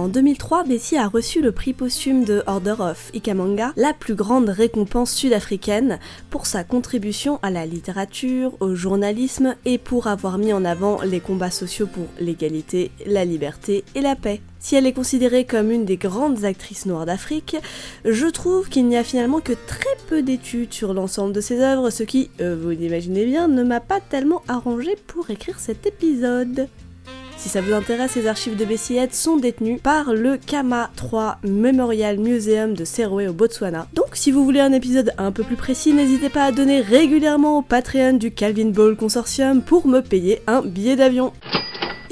En 2003, Bessie a reçu le prix posthume de Order of Ikamanga, la plus grande récompense sud-africaine, pour sa contribution à la littérature, au journalisme et pour avoir mis en avant les combats sociaux pour l'égalité, la liberté et la paix. Si elle est considérée comme une des grandes actrices noires d'Afrique, je trouve qu'il n'y a finalement que très peu d'études sur l'ensemble de ses œuvres, ce qui, euh, vous l'imaginez bien, ne m'a pas tellement arrangé pour écrire cet épisode. Si ça vous intéresse, les archives de Bessiette sont détenues par le Kama 3 Memorial Museum de Seroé au Botswana. Donc si vous voulez un épisode un peu plus précis, n'hésitez pas à donner régulièrement au Patreon du Calvin Ball Consortium pour me payer un billet d'avion.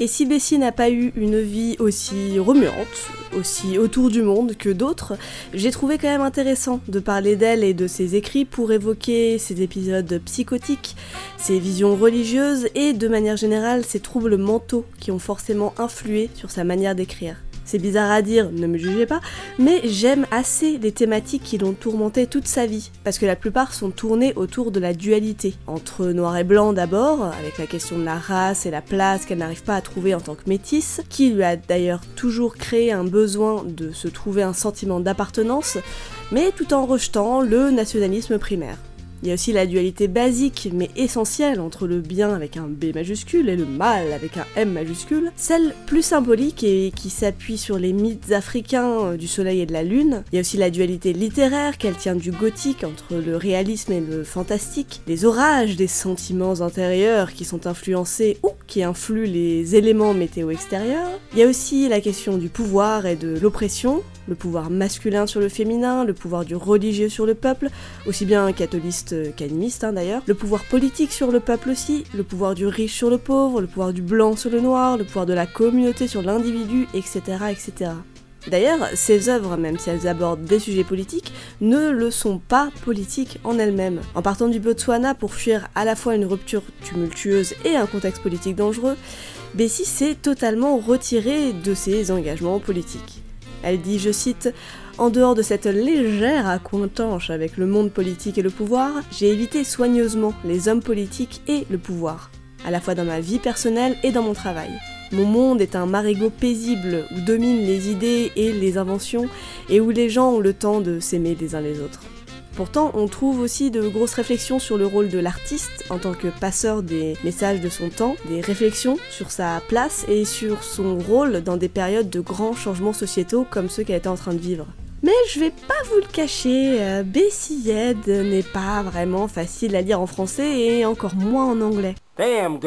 Et si Bessie n'a pas eu une vie aussi remuante, aussi autour du monde que d'autres, j'ai trouvé quand même intéressant de parler d'elle et de ses écrits pour évoquer ses épisodes psychotiques, ses visions religieuses et de manière générale ses troubles mentaux qui ont forcément influé sur sa manière d'écrire. C'est bizarre à dire, ne me jugez pas, mais j'aime assez les thématiques qui l'ont tourmenté toute sa vie, parce que la plupart sont tournées autour de la dualité, entre noir et blanc d'abord, avec la question de la race et la place qu'elle n'arrive pas à trouver en tant que métisse, qui lui a d'ailleurs toujours créé un besoin de se trouver un sentiment d'appartenance, mais tout en rejetant le nationalisme primaire. Il y a aussi la dualité basique mais essentielle entre le bien avec un B majuscule et le mal avec un M majuscule, celle plus symbolique et qui s'appuie sur les mythes africains du soleil et de la lune. Il y a aussi la dualité littéraire qu'elle tient du gothique entre le réalisme et le fantastique, les orages des sentiments intérieurs qui sont influencés ou qui influent les éléments météo extérieurs. Il y a aussi la question du pouvoir et de l'oppression, le pouvoir masculin sur le féminin, le pouvoir du religieux sur le peuple, aussi bien catholiste qu'animiste hein, d'ailleurs, le pouvoir politique sur le peuple aussi, le pouvoir du riche sur le pauvre, le pouvoir du blanc sur le noir, le pouvoir de la communauté sur l'individu, etc. etc. D'ailleurs, ces œuvres, même si elles abordent des sujets politiques, ne le sont pas politiques en elles-mêmes. En partant du Botswana pour fuir à la fois une rupture tumultueuse et un contexte politique dangereux, Bessie s'est totalement retirée de ses engagements politiques. Elle dit, je cite, En dehors de cette légère accointanche avec le monde politique et le pouvoir, j'ai évité soigneusement les hommes politiques et le pouvoir, à la fois dans ma vie personnelle et dans mon travail. Mon monde est un marigot paisible où dominent les idées et les inventions et où les gens ont le temps de s'aimer les uns les autres. Pourtant, on trouve aussi de grosses réflexions sur le rôle de l'artiste en tant que passeur des messages de son temps, des réflexions sur sa place et sur son rôle dans des périodes de grands changements sociétaux comme ceux qu'elle était en train de vivre. Mais je vais pas vous le cacher, euh, Bessie Head n'est pas vraiment facile à lire en français et encore moins en anglais. Damn.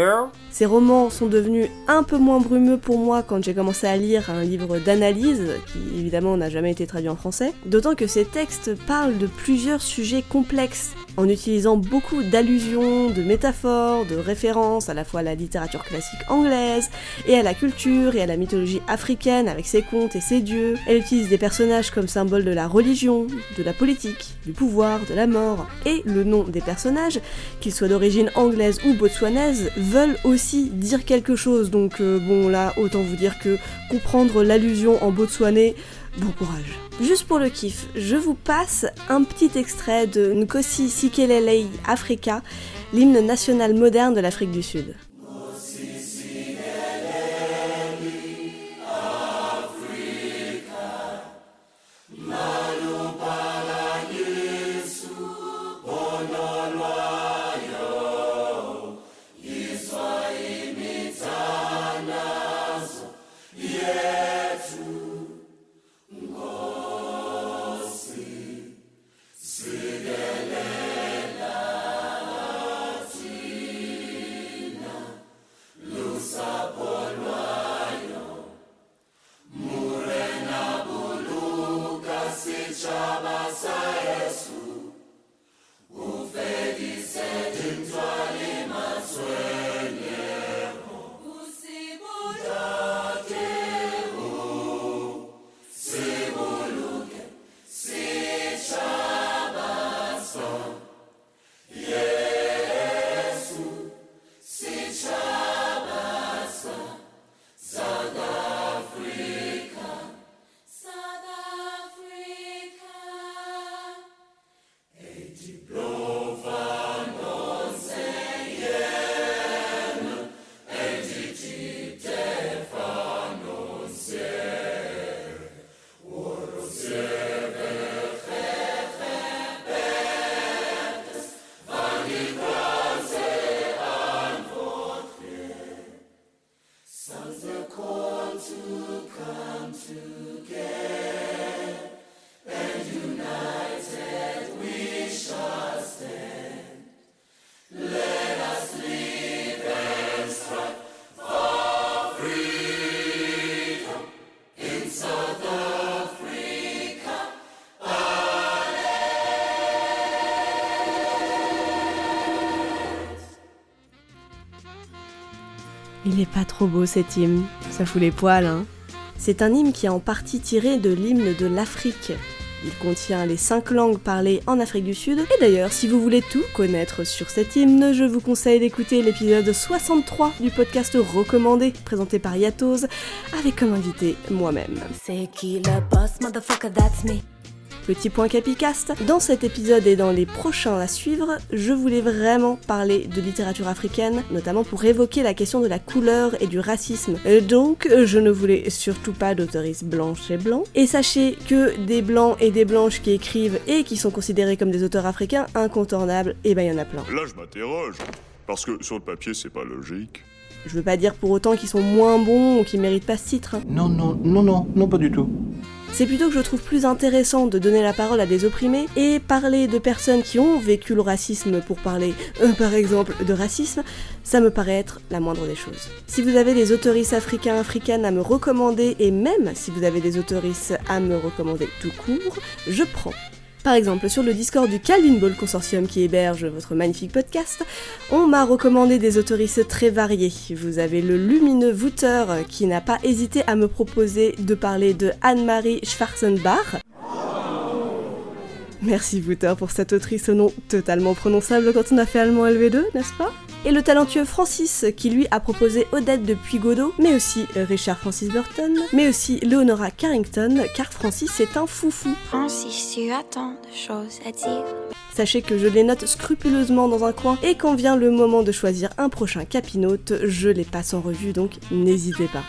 Ces romans sont devenus un peu moins brumeux pour moi quand j'ai commencé à lire un livre d'analyse, qui évidemment n'a jamais été traduit en français, d'autant que ces textes parlent de plusieurs sujets complexes, en utilisant beaucoup d'allusions, de métaphores, de références à la fois à la littérature classique anglaise, et à la culture et à la mythologie africaine avec ses contes et ses dieux. Elle utilise des personnages comme symbole de la religion, de la politique, du pouvoir, de la mort, et le nom des personnages, qu'ils soient d'origine anglaise ou botswanaise, veulent aussi dire quelque chose. Donc euh, bon là, autant vous dire que comprendre l'allusion en botswanais, bon courage. Juste pour le kiff, je vous passe un petit extrait de Nkosi Sikelelei Africa, l'hymne national moderne de l'Afrique du Sud. Il est pas trop beau cet hymne, ça fout les poils, hein. C'est un hymne qui est en partie tiré de l'hymne de l'Afrique. Il contient les cinq langues parlées en Afrique du Sud. Et d'ailleurs, si vous voulez tout connaître sur cet hymne, je vous conseille d'écouter l'épisode 63 du podcast recommandé, présenté par Yatos, avec comme invité moi-même. Petit point capicast, dans cet épisode et dans les prochains à suivre, je voulais vraiment parler de littérature africaine, notamment pour évoquer la question de la couleur et du racisme. Euh, donc, je ne voulais surtout pas d'autoristes blanches et blancs. Et sachez que des blancs et des blanches qui écrivent et qui sont considérés comme des auteurs africains incontournables, et ben il y en a plein. Là, je m'interroge, parce que sur le papier, c'est pas logique. Je veux pas dire pour autant qu'ils sont moins bons ou qu'ils méritent pas ce titre. hein. Non, non, non, non, non, pas du tout. C'est plutôt que je trouve plus intéressant de donner la parole à des opprimés et parler de personnes qui ont vécu le racisme pour parler, euh, par exemple, de racisme, ça me paraît être la moindre des choses. Si vous avez des autoristes africains, africaines à me recommander, et même si vous avez des autoristes à me recommander tout court, je prends. Par exemple, sur le Discord du Calvin Ball Consortium qui héberge votre magnifique podcast, on m'a recommandé des autoristes très variés. Vous avez le lumineux Wouter qui n'a pas hésité à me proposer de parler de Anne-Marie Schwarzenbach. Merci Wouter pour cette autrice au nom totalement prononçable quand on a fait allemand LV2, n'est-ce pas? Et le talentueux Francis qui lui a proposé Odette de Puigodot, mais aussi Richard Francis Burton, mais aussi Leonora Carrington, car Francis est un foufou. Francis, tu as tant de choses à dire. Sachez que je les note scrupuleusement dans un coin et quand vient le moment de choisir un prochain capinote, je les passe en revue donc n'hésitez pas.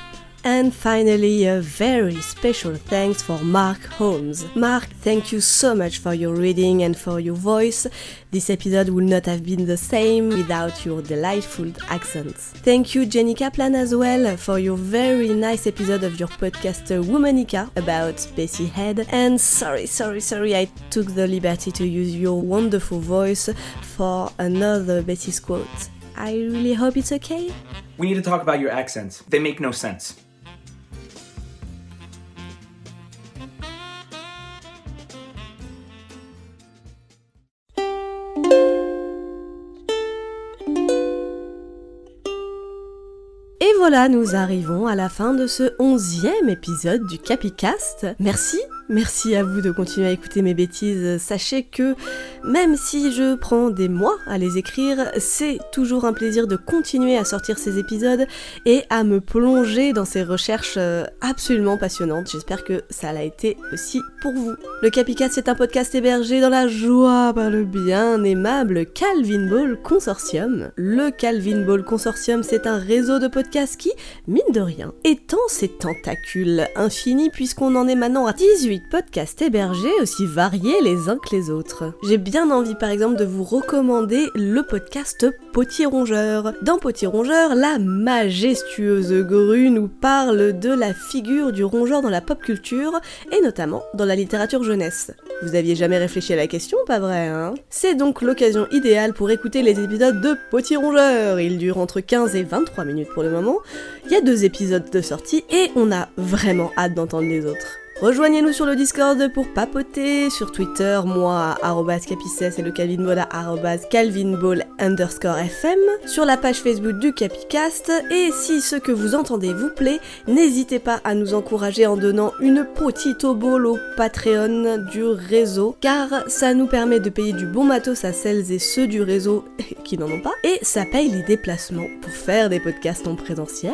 And finally, a very special thanks for Mark Holmes. Mark, thank you so much for your reading and for your voice. This episode would not have been the same without your delightful accents. Thank you, Jenny Kaplan, as well, for your very nice episode of your podcast uh, Womanica about Bessie Head. And sorry, sorry, sorry, I took the liberty to use your wonderful voice for another Bessie's quote. I really hope it's okay. We need to talk about your accents. They make no sense. Voilà, nous arrivons à la fin de ce onzième épisode du Capicast. Merci Merci à vous de continuer à écouter mes bêtises. Sachez que même si je prends des mois à les écrire, c'est toujours un plaisir de continuer à sortir ces épisodes et à me plonger dans ces recherches euh, absolument passionnantes. J'espère que ça l'a été aussi pour vous. Le Capicat, c'est un podcast hébergé dans la joie par le bien aimable Calvin Ball Consortium. Le Calvin Ball Consortium, c'est un réseau de podcasts qui, mine de rien, étend ses tentacules infinis puisqu'on en est maintenant à 18 podcasts hébergés aussi variés les uns que les autres. J'ai bien envie par exemple de vous recommander le podcast Potier Rongeur. Dans Potier Rongeur, la majestueuse grue nous parle de la figure du rongeur dans la pop culture et notamment dans la littérature jeunesse. Vous aviez jamais réfléchi à la question, pas vrai, hein? C'est donc l'occasion idéale pour écouter les épisodes de Potier Rongeur. Ils durent entre 15 et 23 minutes pour le moment. Il y a deux épisodes de sortie et on a vraiment hâte d'entendre les autres. Rejoignez-nous sur le Discord pour papoter, sur Twitter, moi, capicès et le Calvin Ball à calvinball underscore fm, sur la page Facebook du Capicast, et si ce que vous entendez vous plaît, n'hésitez pas à nous encourager en donnant une petite obole au Patreon du réseau, car ça nous permet de payer du bon matos à celles et ceux du réseau qui n'en ont pas, et ça paye les déplacements pour faire des podcasts en présentiel.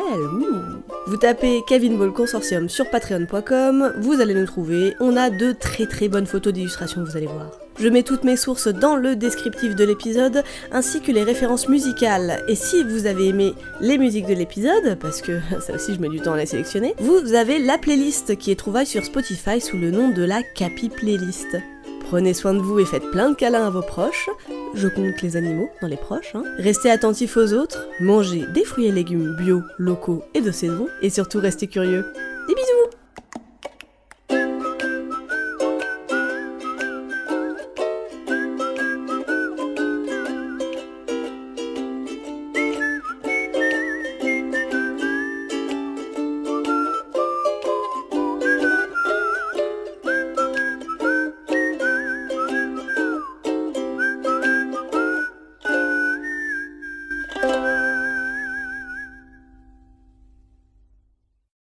Vous tapez Calvin Ball Consortium sur patreon.com, vous allez nous trouver. On a de très très bonnes photos d'illustration, vous allez voir. Je mets toutes mes sources dans le descriptif de l'épisode, ainsi que les références musicales. Et si vous avez aimé les musiques de l'épisode, parce que ça aussi je mets du temps à les sélectionner, vous avez la playlist qui est trouvable sur Spotify sous le nom de la Capi Playlist. Prenez soin de vous et faites plein de câlins à vos proches. Je compte les animaux dans les proches. Hein. Restez attentifs aux autres, mangez des fruits et légumes bio, locaux et de saison, et surtout restez curieux. Des bisous